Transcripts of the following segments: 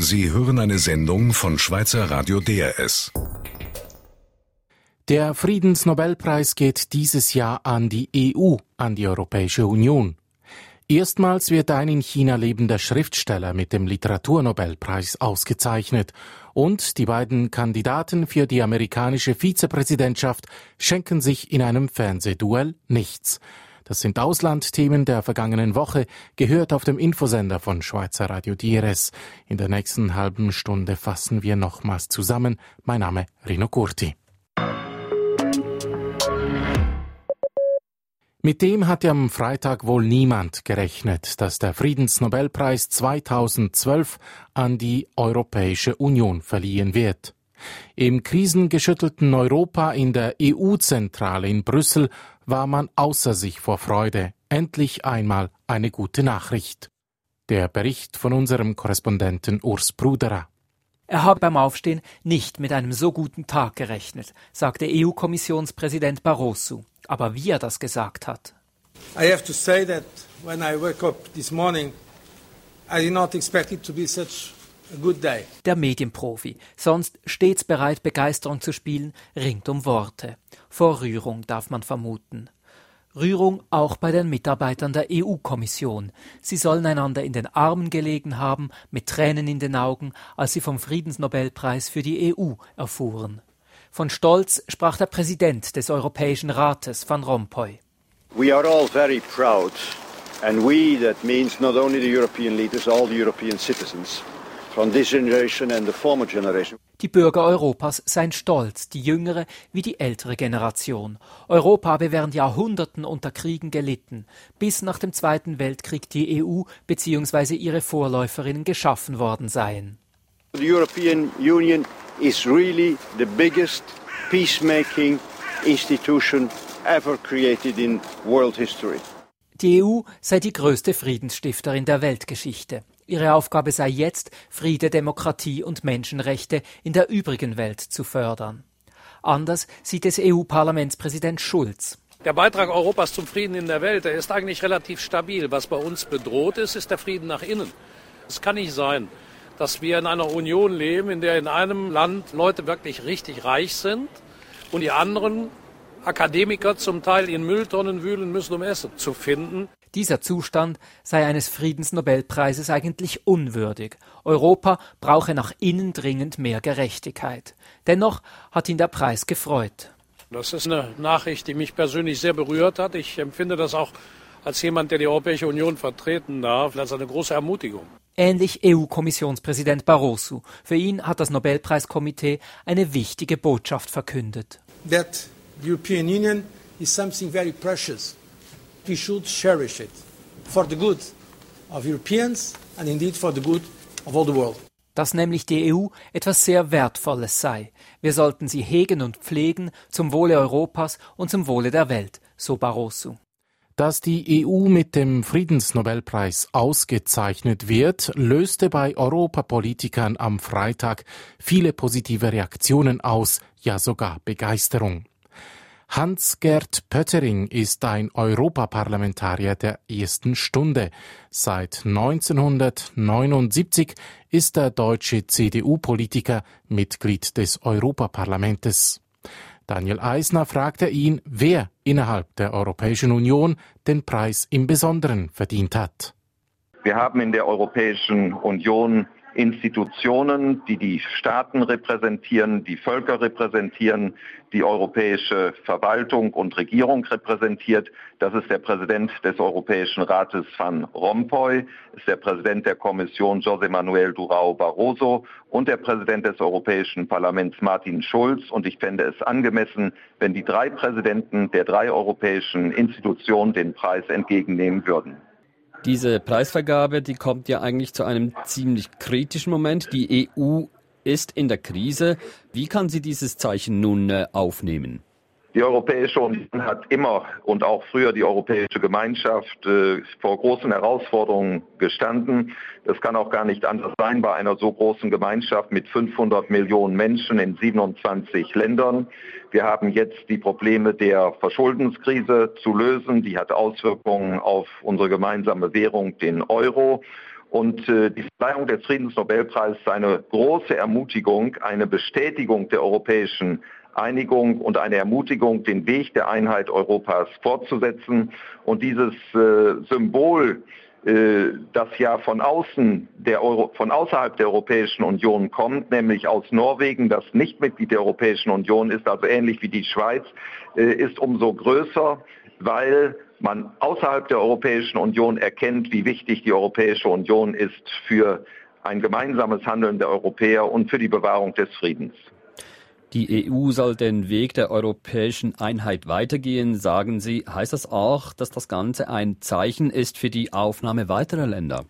Sie hören eine Sendung von Schweizer Radio DRS. Der Friedensnobelpreis geht dieses Jahr an die EU, an die Europäische Union. Erstmals wird ein in China lebender Schriftsteller mit dem Literaturnobelpreis ausgezeichnet und die beiden Kandidaten für die amerikanische Vizepräsidentschaft schenken sich in einem Fernsehduell nichts. Das sind Auslandthemen der vergangenen Woche, gehört auf dem Infosender von Schweizer Radio DRS. In der nächsten halben Stunde fassen wir nochmals zusammen. Mein Name Rino Curti. Mit dem hatte am Freitag wohl niemand gerechnet, dass der Friedensnobelpreis 2012 an die Europäische Union verliehen wird. Im krisengeschüttelten Europa in der EU-Zentrale in Brüssel war man außer sich vor Freude. Endlich einmal eine gute Nachricht. Der Bericht von unserem Korrespondenten Urs Bruderer. Er habe beim Aufstehen nicht mit einem so guten Tag gerechnet, sagte EU-Kommissionspräsident Barroso. Aber wie er das gesagt hat. I have to say that when I woke up this morning, I did not expect it to be such. Der Medienprofi, sonst stets bereit, Begeisterung zu spielen, ringt um Worte. Vor Rührung darf man vermuten. Rührung auch bei den Mitarbeitern der EU-Kommission. Sie sollen einander in den Armen gelegen haben, mit Tränen in den Augen, als sie vom Friedensnobelpreis für die EU erfuhren. Von Stolz sprach der Präsident des Europäischen Rates, Van Rompuy. We are all very proud, and we, that means not only the European leaders, all the European citizens, Die Bürger Europas seien stolz, die jüngere wie die ältere Generation. Europa habe während Jahrhunderten unter Kriegen gelitten, bis nach dem Zweiten Weltkrieg die EU bzw. ihre Vorläuferinnen geschaffen worden seien. The European Union is really the biggest peacemaking institution ever created in world history. Die EU sei die größte Friedensstifterin der Weltgeschichte. Ihre Aufgabe sei jetzt, Friede, Demokratie und Menschenrechte in der übrigen Welt zu fördern. Anders sieht es EU-Parlamentspräsident Schulz. Der Beitrag Europas zum Frieden in der Welt, der ist eigentlich relativ stabil. Was bei uns bedroht ist, ist der Frieden nach innen. Es kann nicht sein, dass wir in einer Union leben, in der in einem Land Leute wirklich richtig reich sind und die anderen Akademiker zum Teil in Mülltonnen wühlen müssen, um Essen zu finden. Dieser Zustand sei eines Friedensnobelpreises eigentlich unwürdig. Europa brauche nach innen dringend mehr Gerechtigkeit. Dennoch hat ihn der Preis gefreut. Das ist eine Nachricht, die mich persönlich sehr berührt hat. Ich empfinde das auch als jemand, der die Europäische Union vertreten darf, als eine große Ermutigung. Ähnlich EU-Kommissionspräsident Barroso. Für ihn hat das Nobelpreiskomitee eine wichtige Botschaft verkündet. That the European Union is something very precious. We should cherish it for the good of Europeans and indeed for the good of all the world. Dass nämlich die EU etwas sehr Wertvolles sei. Wir sollten sie hegen und pflegen zum Wohle Europas und zum Wohle der Welt, so Barroso. Dass die EU mit dem Friedensnobelpreis ausgezeichnet wird, löste bei Europapolitikern am Freitag viele positive Reaktionen aus, ja sogar Begeisterung. Hans-Gerd Pöttering ist ein Europaparlamentarier der ersten Stunde. Seit 1979 ist der deutsche CDU-Politiker Mitglied des Europaparlamentes. Daniel Eisner fragte ihn, wer innerhalb der Europäischen Union den Preis im Besonderen verdient hat. Wir haben in der Europäischen Union Institutionen, die die Staaten repräsentieren, die Völker repräsentieren, die europäische Verwaltung und Regierung repräsentiert. Das ist der Präsident des Europäischen Rates Van Rompuy, ist der Präsident der Kommission José Manuel Durao Barroso und der Präsident des Europäischen Parlaments Martin Schulz. Und ich fände es angemessen, wenn die drei Präsidenten der drei europäischen Institutionen den Preis entgegennehmen würden. Diese Preisvergabe, die kommt ja eigentlich zu einem ziemlich kritischen Moment. Die EU ist in der Krise. Wie kann sie dieses Zeichen nun äh, aufnehmen? Die Europäische Union hat immer und auch früher die Europäische Gemeinschaft äh, vor großen Herausforderungen gestanden. Das kann auch gar nicht anders sein bei einer so großen Gemeinschaft mit 500 Millionen Menschen in 27 Ländern. Wir haben jetzt die Probleme der Verschuldenskrise zu lösen. Die hat Auswirkungen auf unsere gemeinsame Währung, den Euro. Und äh, die Verleihung des Friedensnobelpreises ist eine große Ermutigung, eine Bestätigung der europäischen Einigung und eine Ermutigung, den Weg der Einheit Europas fortzusetzen. Und dieses äh, Symbol, äh, das ja von außen der Euro, von außerhalb der Europäischen Union kommt, nämlich aus Norwegen, das nicht Mitglied der Europäischen Union ist, also ähnlich wie die Schweiz, äh, ist umso größer, weil man außerhalb der Europäischen Union erkennt, wie wichtig die Europäische Union ist für ein gemeinsames Handeln der Europäer und für die Bewahrung des Friedens. Die EU soll den Weg der europäischen Einheit weitergehen, sagen Sie. Heißt das auch, dass das Ganze ein Zeichen ist für die Aufnahme weiterer Länder?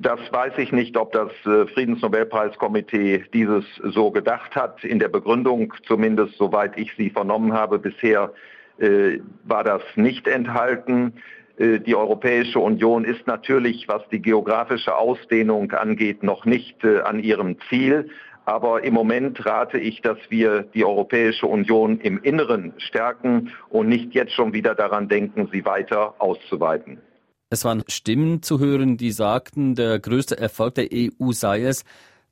Das weiß ich nicht, ob das äh, Friedensnobelpreiskomitee dieses so gedacht hat. In der Begründung, zumindest soweit ich sie vernommen habe, bisher äh, war das nicht enthalten. Äh, die Europäische Union ist natürlich, was die geografische Ausdehnung angeht, noch nicht an ihrem Ziel. Aber im Moment rate ich, dass wir die Europäische Union im Inneren stärken und nicht jetzt schon wieder daran denken, sie weiter auszuweiten. Es waren Stimmen zu hören, die sagten, der größte Erfolg der EU sei es,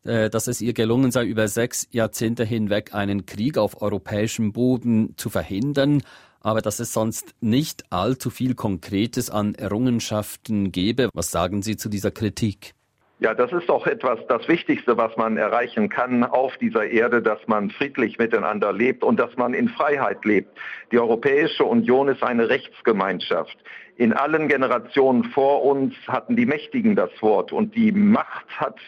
äh, dass es ihr gelungen sei, über sechs Jahrzehnte hinweg einen Krieg auf europäischem Boden zu verhindern, aber dass es sonst nicht allzu viel Konkretes an Errungenschaften gebe. Was sagen Sie zu dieser Kritik? Ja, das ist doch etwas das Wichtigste, was man erreichen kann auf dieser Erde, dass man friedlich miteinander lebt und dass man in Freiheit lebt. Die Europäische Union ist eine Rechtsgemeinschaft. In allen Generationen vor uns hatten die Mächtigen das Wort und die Macht hat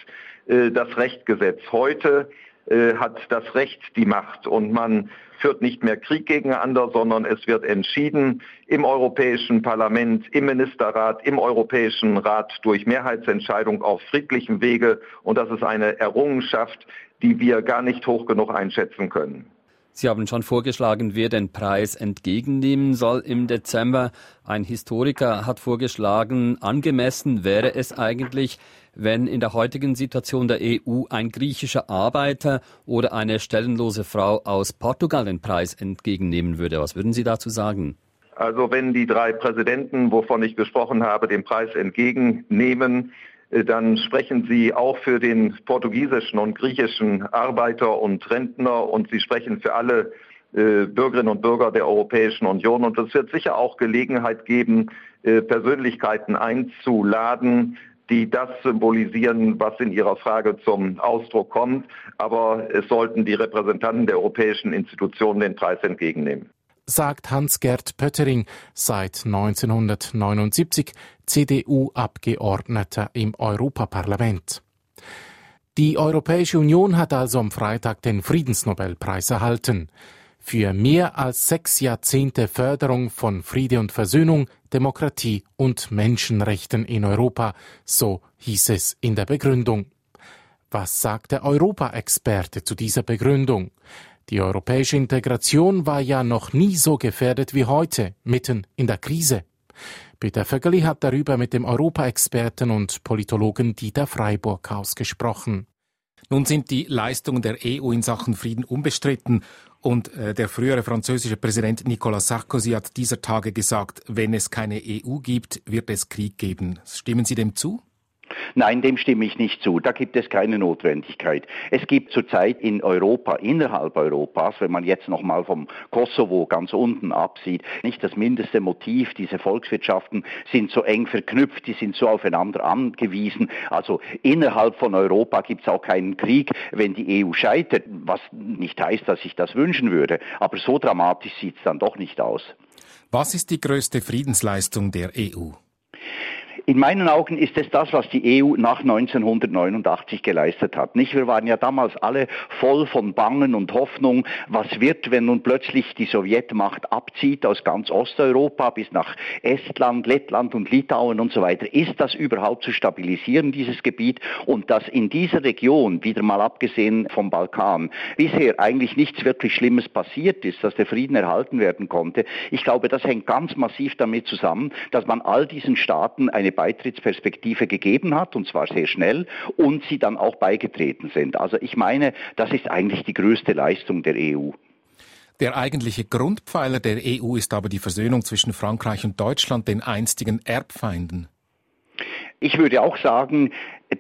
äh, das Recht gesetzt. Heute äh, hat das Recht die Macht und man führt nicht mehr Krieg gegeneinander, sondern es wird entschieden im Europäischen Parlament, im Ministerrat, im Europäischen Rat durch Mehrheitsentscheidung auf friedlichem Wege. Und das ist eine Errungenschaft, die wir gar nicht hoch genug einschätzen können. Sie haben schon vorgeschlagen, wer den Preis entgegennehmen soll im Dezember. Ein Historiker hat vorgeschlagen, angemessen wäre es eigentlich, wenn in der heutigen Situation der EU ein griechischer Arbeiter oder eine stellenlose Frau aus Portugal den Preis entgegennehmen würde. Was würden Sie dazu sagen? Also wenn die drei Präsidenten, wovon ich gesprochen habe, den Preis entgegennehmen, äh, dann sprechen Sie auch für den portugiesischen und griechischen Arbeiter und Rentner und Sie sprechen für alle äh, Bürgerinnen und Bürger der Europäischen Union. Und es wird sicher auch Gelegenheit geben, äh, Persönlichkeiten einzuladen, die das symbolisieren, was in Ihrer Frage zum Ausdruck kommt. Aber es sollten die Repräsentanten der europäischen Institutionen den Preis entgegennehmen sagt Hans-Gerd Pöttering, seit 1979 CDU-Abgeordneter im Europaparlament. Die Europäische Union hat also am Freitag den Friedensnobelpreis erhalten für mehr als sechs Jahrzehnte Förderung von Friede und Versöhnung, Demokratie und Menschenrechten in Europa, so hieß es in der Begründung. Was sagt der Europa-Experte zu dieser Begründung? Die europäische Integration war ja noch nie so gefährdet wie heute, mitten in der Krise. Peter Vögeli hat darüber mit dem Europa-Experten und Politologen Dieter Freiburg ausgesprochen. Nun sind die Leistungen der EU in Sachen Frieden unbestritten und äh, der frühere französische Präsident Nicolas Sarkozy hat dieser Tage gesagt, wenn es keine EU gibt, wird es Krieg geben. Stimmen Sie dem zu? Nein, dem stimme ich nicht zu. Da gibt es keine Notwendigkeit. Es gibt zurzeit in Europa, innerhalb Europas, wenn man jetzt nochmal vom Kosovo ganz unten absieht, nicht das mindeste Motiv. Diese Volkswirtschaften sind so eng verknüpft, die sind so aufeinander angewiesen. Also innerhalb von Europa gibt es auch keinen Krieg, wenn die EU scheitert, was nicht heißt, dass ich das wünschen würde. Aber so dramatisch sieht es dann doch nicht aus. Was ist die größte Friedensleistung der EU? In meinen Augen ist es das, was die EU nach 1989 geleistet hat. Nicht? Wir waren ja damals alle voll von Bangen und Hoffnung, was wird, wenn nun plötzlich die Sowjetmacht abzieht aus ganz Osteuropa bis nach Estland, Lettland und Litauen und so weiter. Ist das überhaupt zu stabilisieren, dieses Gebiet? Und dass in dieser Region, wieder mal abgesehen vom Balkan, bisher eigentlich nichts wirklich Schlimmes passiert ist, dass der Frieden erhalten werden konnte. Ich glaube, das hängt ganz massiv damit zusammen, dass man all diesen Staaten eine Beitrittsperspektive gegeben hat, und zwar sehr schnell, und sie dann auch beigetreten sind. Also ich meine, das ist eigentlich die größte Leistung der EU. Der eigentliche Grundpfeiler der EU ist aber die Versöhnung zwischen Frankreich und Deutschland, den einstigen Erbfeinden. Ich würde auch sagen,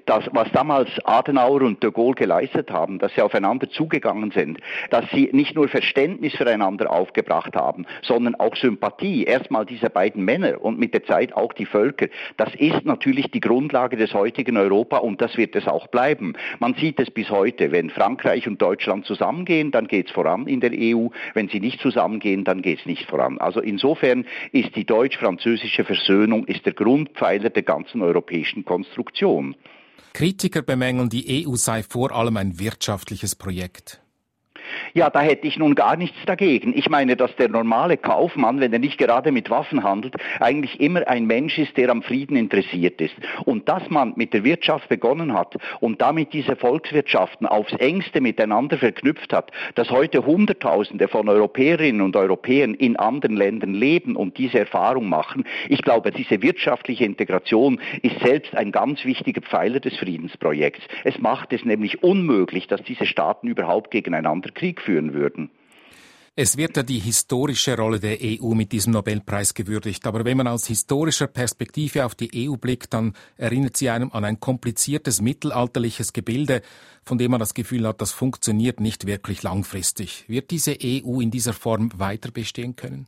das, was damals Adenauer und de Gaulle geleistet haben, dass sie aufeinander zugegangen sind, dass sie nicht nur Verständnis füreinander aufgebracht haben, sondern auch Sympathie, erstmal diese beiden Männer und mit der Zeit auch die Völker, das ist natürlich die Grundlage des heutigen Europa und das wird es auch bleiben. Man sieht es bis heute, wenn Frankreich und Deutschland zusammengehen, dann geht es voran in der EU, wenn sie nicht zusammengehen, dann geht es nicht voran. Also insofern ist die deutsch-französische Versöhnung ist der Grundpfeiler der ganzen europäischen Konstruktion. Kritiker bemängeln, die EU sei vor allem ein wirtschaftliches Projekt. Ja, da hätte ich nun gar nichts dagegen. Ich meine, dass der normale Kaufmann, wenn er nicht gerade mit Waffen handelt, eigentlich immer ein Mensch ist, der am Frieden interessiert ist. Und dass man mit der Wirtschaft begonnen hat und damit diese Volkswirtschaften aufs engste miteinander verknüpft hat, dass heute Hunderttausende von Europäerinnen und Europäern in anderen Ländern leben und diese Erfahrung machen, ich glaube, diese wirtschaftliche Integration ist selbst ein ganz wichtiger Pfeiler des Friedensprojekts. Es macht es nämlich unmöglich, dass diese Staaten überhaupt gegeneinander Krieg führen würden. Es wird ja die historische Rolle der EU mit diesem Nobelpreis gewürdigt. Aber wenn man aus historischer Perspektive auf die EU blickt, dann erinnert sie einem an ein kompliziertes mittelalterliches Gebilde, von dem man das Gefühl hat, das funktioniert nicht wirklich langfristig. Wird diese EU in dieser Form weiter bestehen können?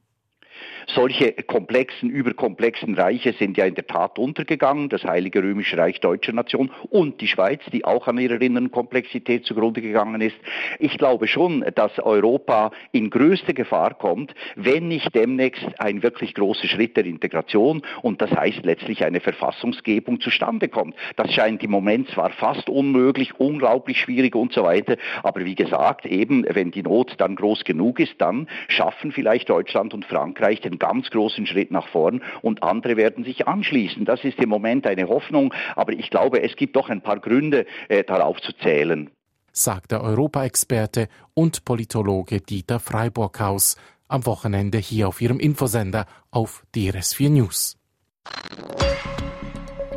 Solche komplexen, überkomplexen Reiche sind ja in der Tat untergegangen, das Heilige Römische Reich deutscher Nation und die Schweiz, die auch an ihrer inneren Komplexität zugrunde gegangen ist. Ich glaube schon, dass Europa in größte Gefahr kommt, wenn nicht demnächst ein wirklich großer Schritt der Integration und das heißt letztlich eine Verfassungsgebung zustande kommt. Das scheint im Moment zwar fast unmöglich, unglaublich schwierig und so weiter, aber wie gesagt, eben wenn die Not dann groß genug ist, dann schaffen vielleicht Deutschland und Frankreich den ganz großen Schritt nach vorn und andere werden sich anschließen. Das ist im Moment eine Hoffnung, aber ich glaube, es gibt doch ein paar Gründe, äh, darauf zu zählen. Sagt der Europaexperte und Politologe Dieter Freiburghaus am Wochenende hier auf ihrem Infosender auf DRS4 News.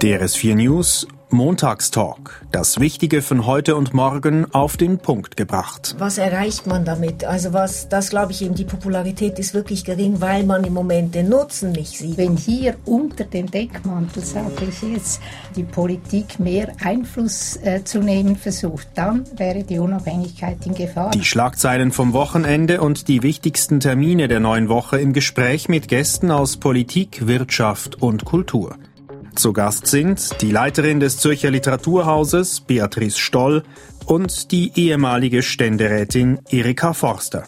DRS4 News Montagstalk. Das Wichtige von heute und morgen auf den Punkt gebracht. Was erreicht man damit? Also was, das glaube ich eben, die Popularität ist wirklich gering, weil man im Moment den Nutzen nicht sieht. Wenn hier unter dem Deckmantel, sage ich jetzt, die Politik mehr Einfluss äh, zu nehmen versucht, dann wäre die Unabhängigkeit in Gefahr. Die Schlagzeilen vom Wochenende und die wichtigsten Termine der neuen Woche im Gespräch mit Gästen aus Politik, Wirtschaft und Kultur. Zu Gast sind die Leiterin des Zürcher Literaturhauses Beatrice Stoll und die ehemalige Ständerätin Erika Forster.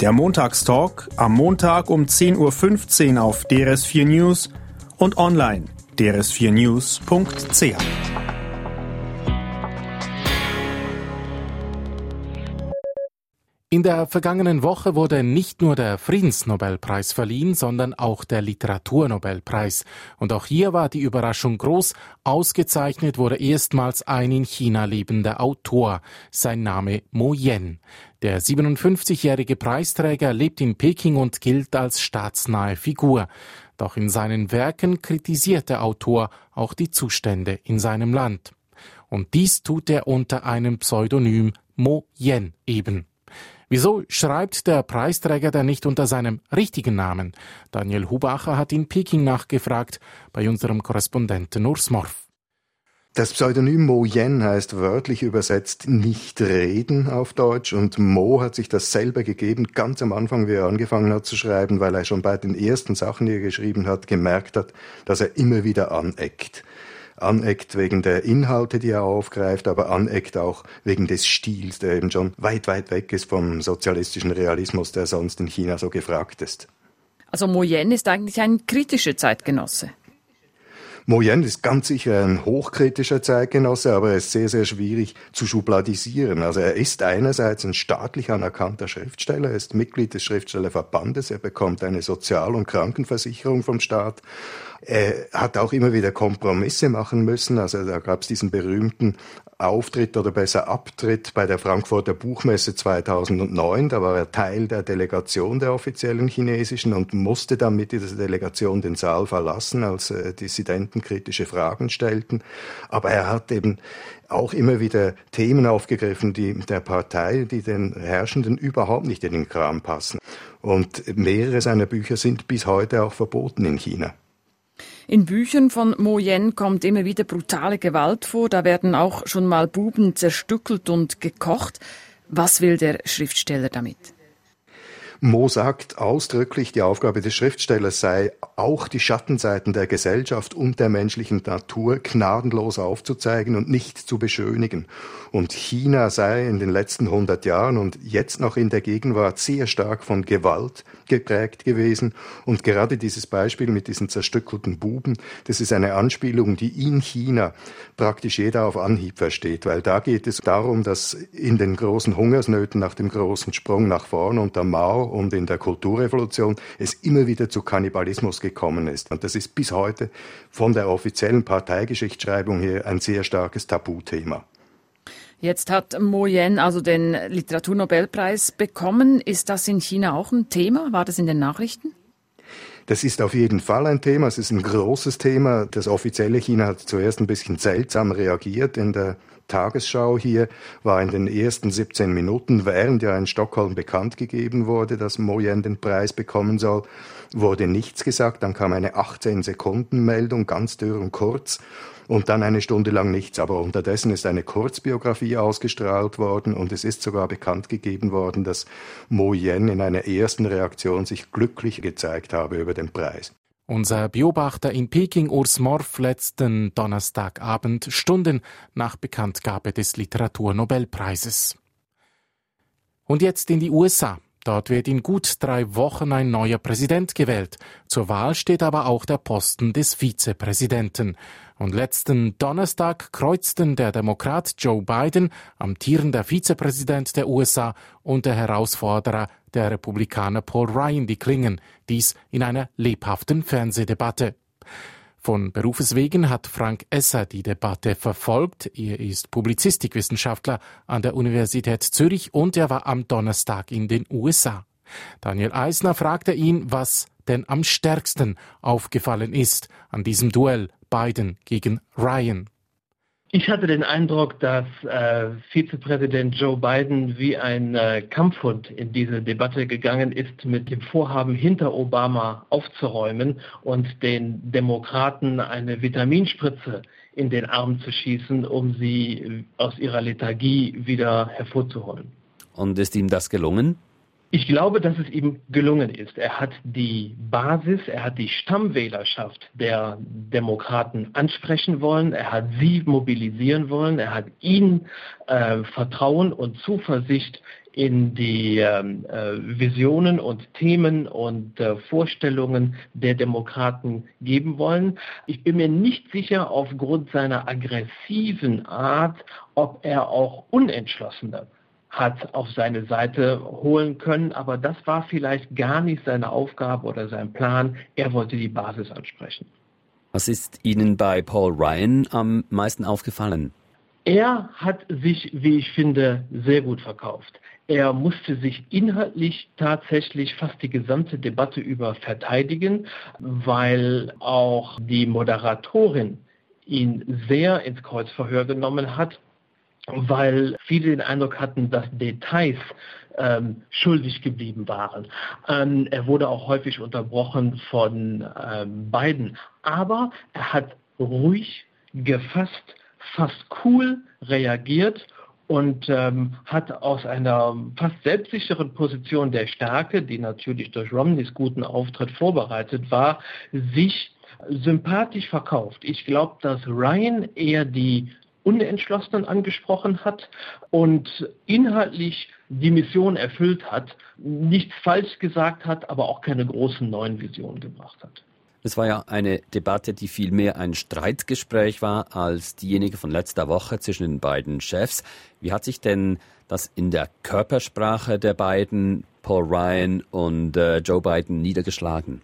Der Montagstalk am Montag um 10.15 Uhr auf DRS4 News und online drs4news.ch. In der vergangenen Woche wurde nicht nur der Friedensnobelpreis verliehen, sondern auch der Literaturnobelpreis. Und auch hier war die Überraschung groß. Ausgezeichnet wurde erstmals ein in China lebender Autor. Sein Name Mo Yen. Der 57-jährige Preisträger lebt in Peking und gilt als staatsnahe Figur. Doch in seinen Werken kritisiert der Autor auch die Zustände in seinem Land. Und dies tut er unter einem Pseudonym Mo Yen eben. Wieso schreibt der Preisträger denn nicht unter seinem richtigen Namen? Daniel Hubacher hat in Peking nachgefragt bei unserem Korrespondenten Urs Morf. Das Pseudonym Mo Yen heißt wörtlich übersetzt nicht reden auf Deutsch und Mo hat sich das selber gegeben, ganz am Anfang, wie er angefangen hat zu schreiben, weil er schon bei den ersten Sachen, die er geschrieben hat, gemerkt hat, dass er immer wieder aneckt aneckt wegen der Inhalte, die er aufgreift, aber aneckt auch wegen des Stils, der eben schon weit, weit weg ist vom sozialistischen Realismus, der sonst in China so gefragt ist. Also Mo Yen ist eigentlich ein kritischer Zeitgenosse. Mo Yen ist ganz sicher ein hochkritischer Zeitgenosse, aber er ist sehr, sehr schwierig zu schubladisieren. Also er ist einerseits ein staatlich anerkannter Schriftsteller, er ist Mitglied des Schriftstellerverbandes, er bekommt eine Sozial- und Krankenversicherung vom Staat er hat auch immer wieder Kompromisse machen müssen. Also da gab es diesen berühmten Auftritt oder besser Abtritt bei der Frankfurter Buchmesse 2009. Da war er Teil der Delegation der offiziellen chinesischen und musste dann mit dieser Delegation den Saal verlassen, als äh, Dissidenten kritische Fragen stellten. Aber er hat eben auch immer wieder Themen aufgegriffen, die der Partei, die den Herrschenden überhaupt nicht in den Kram passen. Und mehrere seiner Bücher sind bis heute auch verboten in China. In Büchern von Mo Yen kommt immer wieder brutale Gewalt vor. Da werden auch schon mal Buben zerstückelt und gekocht. Was will der Schriftsteller damit? Mo sagt ausdrücklich, die Aufgabe des Schriftstellers sei, auch die Schattenseiten der Gesellschaft und der menschlichen Natur gnadenlos aufzuzeigen und nicht zu beschönigen. Und China sei in den letzten 100 Jahren und jetzt noch in der Gegenwart sehr stark von Gewalt geprägt gewesen. Und gerade dieses Beispiel mit diesen zerstückelten Buben, das ist eine Anspielung, die in China praktisch jeder auf Anhieb versteht, weil da geht es darum, dass in den großen Hungersnöten nach dem großen Sprung nach vorn unter Mao und in der Kulturrevolution es immer wieder zu Kannibalismus gekommen ist. Und das ist bis heute von der offiziellen Parteigeschichtsschreibung her ein sehr starkes Tabuthema. Jetzt hat Mo Yen also den Literaturnobelpreis bekommen. Ist das in China auch ein Thema? War das in den Nachrichten? Das ist auf jeden Fall ein Thema. Es ist ein großes Thema. Das offizielle China hat zuerst ein bisschen seltsam reagiert. In der Tagesschau hier war in den ersten 17 Minuten, während ja in Stockholm bekannt gegeben wurde, dass Mo Yen den Preis bekommen soll, wurde nichts gesagt. Dann kam eine 18 Sekunden Meldung, ganz dürr und kurz und dann eine Stunde lang nichts. Aber unterdessen ist eine Kurzbiografie ausgestrahlt worden und es ist sogar bekannt gegeben worden, dass Mo Yen in einer ersten Reaktion sich glücklich gezeigt habe über den Preis. Unser Beobachter in Peking, Urs Morf, letzten Donnerstagabend, Stunden nach Bekanntgabe des Literaturnobelpreises. Und jetzt in die USA. Dort wird in gut drei Wochen ein neuer Präsident gewählt. Zur Wahl steht aber auch der Posten des Vizepräsidenten. Und letzten Donnerstag kreuzten der Demokrat Joe Biden, amtierender Vizepräsident der USA, und der Herausforderer der Republikaner Paul Ryan die Klingen, dies in einer lebhaften Fernsehdebatte. Von Berufes wegen hat Frank Esser die Debatte verfolgt. Er ist Publizistikwissenschaftler an der Universität Zürich und er war am Donnerstag in den USA. Daniel Eisner fragte ihn, was denn am stärksten aufgefallen ist an diesem Duell Biden gegen Ryan. Ich hatte den Eindruck, dass äh, Vizepräsident Joe Biden wie ein äh, Kampfhund in diese Debatte gegangen ist mit dem Vorhaben, hinter Obama aufzuräumen und den Demokraten eine Vitaminspritze in den Arm zu schießen, um sie aus ihrer Lethargie wieder hervorzuholen. Und ist ihm das gelungen? Ich glaube, dass es ihm gelungen ist. Er hat die Basis, er hat die Stammwählerschaft der Demokraten ansprechen wollen, er hat sie mobilisieren wollen, er hat ihnen äh, Vertrauen und Zuversicht in die ähm, äh, Visionen und Themen und äh, Vorstellungen der Demokraten geben wollen. Ich bin mir nicht sicher aufgrund seiner aggressiven Art, ob er auch unentschlossener hat auf seine Seite holen können. Aber das war vielleicht gar nicht seine Aufgabe oder sein Plan. Er wollte die Basis ansprechen. Was ist Ihnen bei Paul Ryan am meisten aufgefallen? Er hat sich, wie ich finde, sehr gut verkauft. Er musste sich inhaltlich tatsächlich fast die gesamte Debatte über verteidigen, weil auch die Moderatorin ihn sehr ins Kreuzverhör genommen hat weil viele den Eindruck hatten, dass Details ähm, schuldig geblieben waren. Ähm, er wurde auch häufig unterbrochen von ähm, beiden, aber er hat ruhig, gefasst, fast cool reagiert und ähm, hat aus einer fast selbstsicheren Position der Stärke, die natürlich durch Romneys guten Auftritt vorbereitet war, sich sympathisch verkauft. Ich glaube, dass Ryan eher die Unentschlossenen angesprochen hat und inhaltlich die Mission erfüllt hat, nichts falsch gesagt hat, aber auch keine großen neuen Visionen gebracht hat. Es war ja eine Debatte, die viel mehr ein Streitgespräch war als diejenige von letzter Woche zwischen den beiden Chefs. Wie hat sich denn das in der Körpersprache der beiden, Paul Ryan und äh, Joe Biden, niedergeschlagen?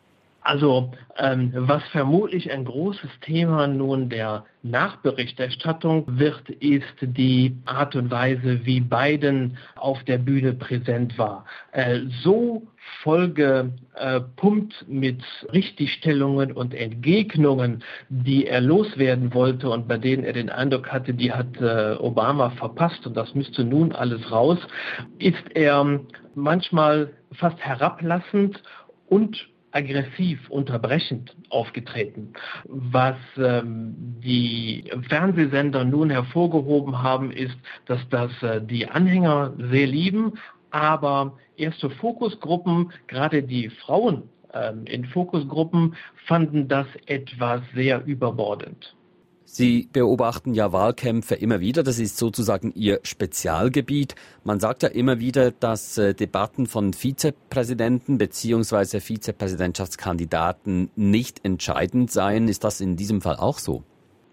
Also ähm, was vermutlich ein großes Thema nun der Nachberichterstattung wird, ist die Art und Weise, wie Biden auf der Bühne präsent war. Äh, so vollgepumpt mit Richtigstellungen und Entgegnungen, die er loswerden wollte und bei denen er den Eindruck hatte, die hat äh, Obama verpasst und das müsste nun alles raus, ist er manchmal fast herablassend und aggressiv, unterbrechend aufgetreten. Was ähm, die Fernsehsender nun hervorgehoben haben, ist, dass das äh, die Anhänger sehr lieben, aber erste Fokusgruppen, gerade die Frauen ähm, in Fokusgruppen, fanden das etwas sehr überbordend. Sie beobachten ja Wahlkämpfe immer wieder. Das ist sozusagen Ihr Spezialgebiet. Man sagt ja immer wieder, dass äh, Debatten von Vizepräsidenten bzw. Vizepräsidentschaftskandidaten nicht entscheidend seien. Ist das in diesem Fall auch so?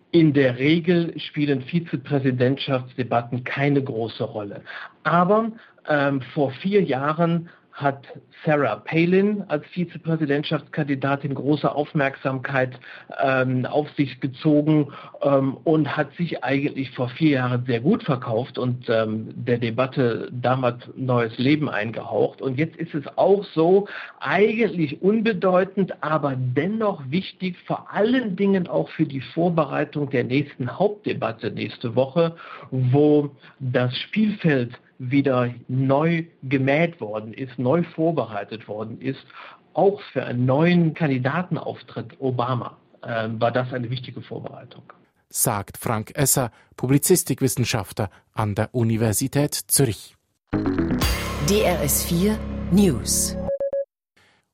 In der Regel spielen Vizepräsidentschaftsdebatten keine große Rolle. Aber ähm, vor vier Jahren hat Sarah Palin als Vizepräsidentschaftskandidatin große Aufmerksamkeit ähm, auf sich gezogen ähm, und hat sich eigentlich vor vier Jahren sehr gut verkauft und ähm, der Debatte damals neues Leben eingehaucht. Und jetzt ist es auch so, eigentlich unbedeutend, aber dennoch wichtig, vor allen Dingen auch für die Vorbereitung der nächsten Hauptdebatte nächste Woche, wo das Spielfeld wieder neu gemäht worden ist, neu vorbereitet worden ist, auch für einen neuen Kandidatenauftritt Obama äh, war das eine wichtige Vorbereitung. Sagt Frank Esser, Publizistikwissenschaftler an der Universität Zürich. DRS 4 News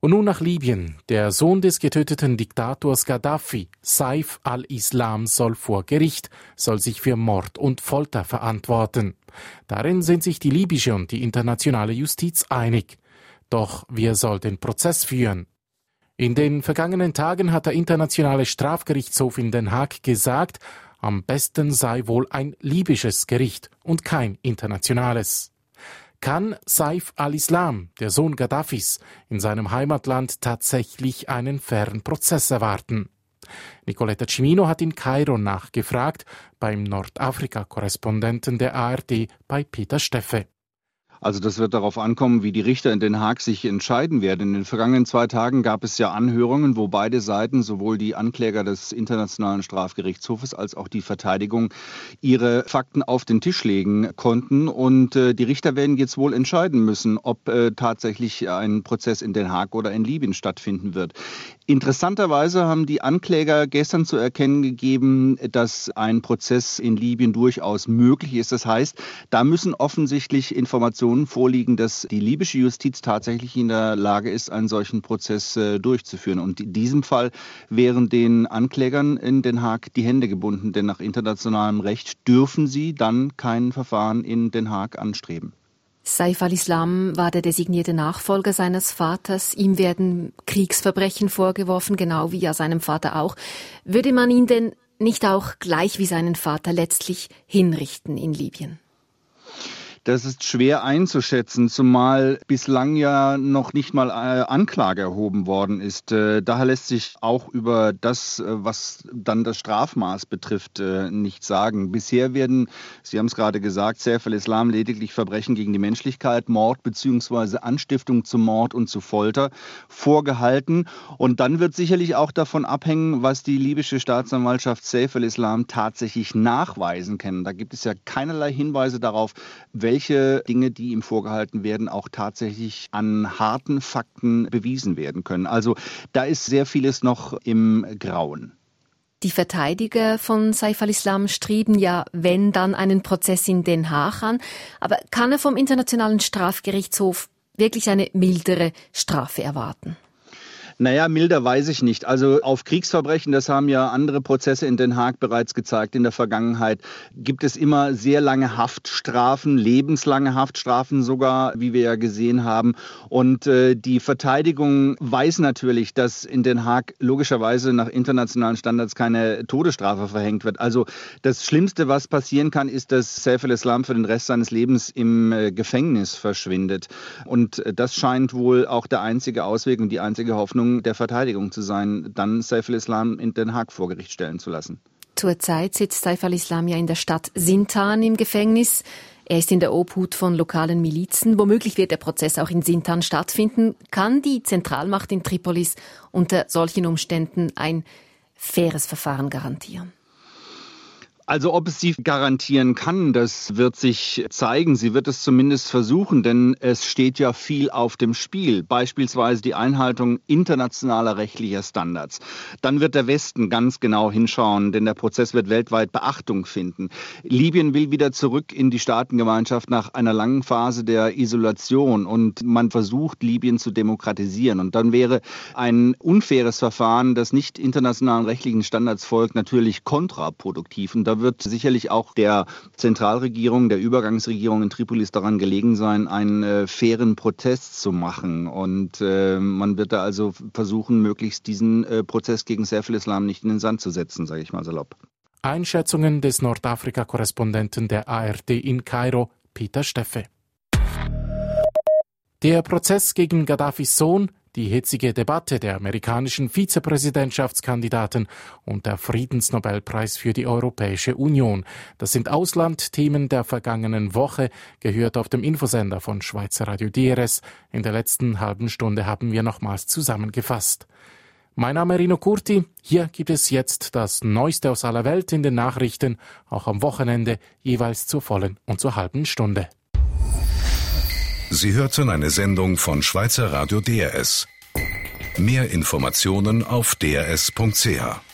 und nun nach Libyen. Der Sohn des getöteten Diktators Gaddafi, Saif al-Islam, soll vor Gericht, soll sich für Mord und Folter verantworten. Darin sind sich die libysche und die internationale Justiz einig. Doch wer soll den Prozess führen? In den vergangenen Tagen hat der Internationale Strafgerichtshof in Den Haag gesagt, am besten sei wohl ein libysches Gericht und kein internationales. Kann Saif al-Islam, der Sohn Gaddafis, in seinem Heimatland tatsächlich einen fairen Prozess erwarten? Nicoletta Cimino hat in Kairo nachgefragt beim Nordafrika-Korrespondenten der ARD bei Peter Steffe. Also das wird darauf ankommen, wie die Richter in Den Haag sich entscheiden werden. In den vergangenen zwei Tagen gab es ja Anhörungen, wo beide Seiten, sowohl die Ankläger des Internationalen Strafgerichtshofes als auch die Verteidigung, ihre Fakten auf den Tisch legen konnten. Und äh, die Richter werden jetzt wohl entscheiden müssen, ob äh, tatsächlich ein Prozess in Den Haag oder in Libyen stattfinden wird. Interessanterweise haben die Ankläger gestern zu erkennen gegeben, dass ein Prozess in Libyen durchaus möglich ist. Das heißt, da müssen offensichtlich Informationen vorliegen, dass die libysche Justiz tatsächlich in der Lage ist, einen solchen Prozess äh, durchzuführen. Und in diesem Fall wären den Anklägern in Den Haag die Hände gebunden, denn nach internationalem Recht dürfen sie dann kein Verfahren in Den Haag anstreben. Saif al-Islam war der designierte Nachfolger seines Vaters. Ihm werden Kriegsverbrechen vorgeworfen, genau wie ja seinem Vater auch. Würde man ihn denn nicht auch gleich wie seinen Vater letztlich hinrichten in Libyen? Das ist schwer einzuschätzen, zumal bislang ja noch nicht mal äh, Anklage erhoben worden ist. Äh, daher lässt sich auch über das, äh, was dann das Strafmaß betrifft, nicht sagen. Bisher werden, Sie haben es gerade gesagt, Saif al-Islam lediglich Verbrechen gegen die Menschlichkeit, Mord bzw. Anstiftung zum Mord und zu Folter vorgehalten. Und dann wird sicherlich auch davon abhängen, was die libysche Staatsanwaltschaft Saif al-Islam tatsächlich nachweisen kann. Da gibt es ja keinerlei Hinweise darauf, welche welche Dinge, die ihm vorgehalten werden, auch tatsächlich an harten Fakten bewiesen werden können. Also da ist sehr vieles noch im Grauen. Die Verteidiger von Saif al-Islam streben ja, wenn dann, einen Prozess in Den Haag an. Aber kann er vom Internationalen Strafgerichtshof wirklich eine mildere Strafe erwarten? Naja, milder weiß ich nicht. Also auf Kriegsverbrechen, das haben ja andere Prozesse in Den Haag bereits gezeigt in der Vergangenheit, gibt es immer sehr lange Haftstrafen, lebenslange Haftstrafen sogar, wie wir ja gesehen haben. Und äh, die Verteidigung weiß natürlich, dass in Den Haag logischerweise nach internationalen Standards keine Todesstrafe verhängt wird. Also das Schlimmste, was passieren kann, ist, dass Saif al-Islam für den Rest seines Lebens im äh, Gefängnis verschwindet. Und äh, das scheint wohl auch der einzige Ausweg und die einzige Hoffnung, Entscheidung der Verteidigung zu sein, dann Saif al-Islam in Den Haag vor Gericht stellen zu lassen. Zurzeit sitzt Saif al-Islam ja in der Stadt Sintan im Gefängnis. Er ist in der Obhut von lokalen Milizen. Womöglich wird der Prozess auch in Sintan stattfinden. Kann die Zentralmacht in Tripolis unter solchen Umständen ein faires Verfahren garantieren? Also ob es sie garantieren kann, das wird sich zeigen. Sie wird es zumindest versuchen, denn es steht ja viel auf dem Spiel. Beispielsweise die Einhaltung internationaler rechtlicher Standards. Dann wird der Westen ganz genau hinschauen, denn der Prozess wird weltweit Beachtung finden. Libyen will wieder zurück in die Staatengemeinschaft nach einer langen Phase der Isolation und man versucht, Libyen zu demokratisieren. Und dann wäre ein unfaires Verfahren, das nicht internationalen rechtlichen Standards folgt, natürlich kontraproduktiv. Und da wird sicherlich auch der Zentralregierung, der Übergangsregierung in Tripolis daran gelegen sein, einen äh, fairen Protest zu machen. Und äh, man wird da also versuchen, möglichst diesen äh, Prozess gegen Saif al-Islam nicht in den Sand zu setzen, sage ich mal salopp. Einschätzungen des Nordafrika-Korrespondenten der ARD in Kairo, Peter Steffe. Der Prozess gegen Gaddafis Sohn die hitzige Debatte der amerikanischen Vizepräsidentschaftskandidaten und der Friedensnobelpreis für die Europäische Union. Das sind Auslandthemen der vergangenen Woche, gehört auf dem Infosender von Schweizer Radio DRS. In der letzten halben Stunde haben wir nochmals zusammengefasst. Mein Name Rino Curti. Hier gibt es jetzt das Neueste aus aller Welt in den Nachrichten, auch am Wochenende, jeweils zur vollen und zur halben Stunde. Sie hörten eine Sendung von Schweizer Radio DRS. Mehr Informationen auf drs.ch.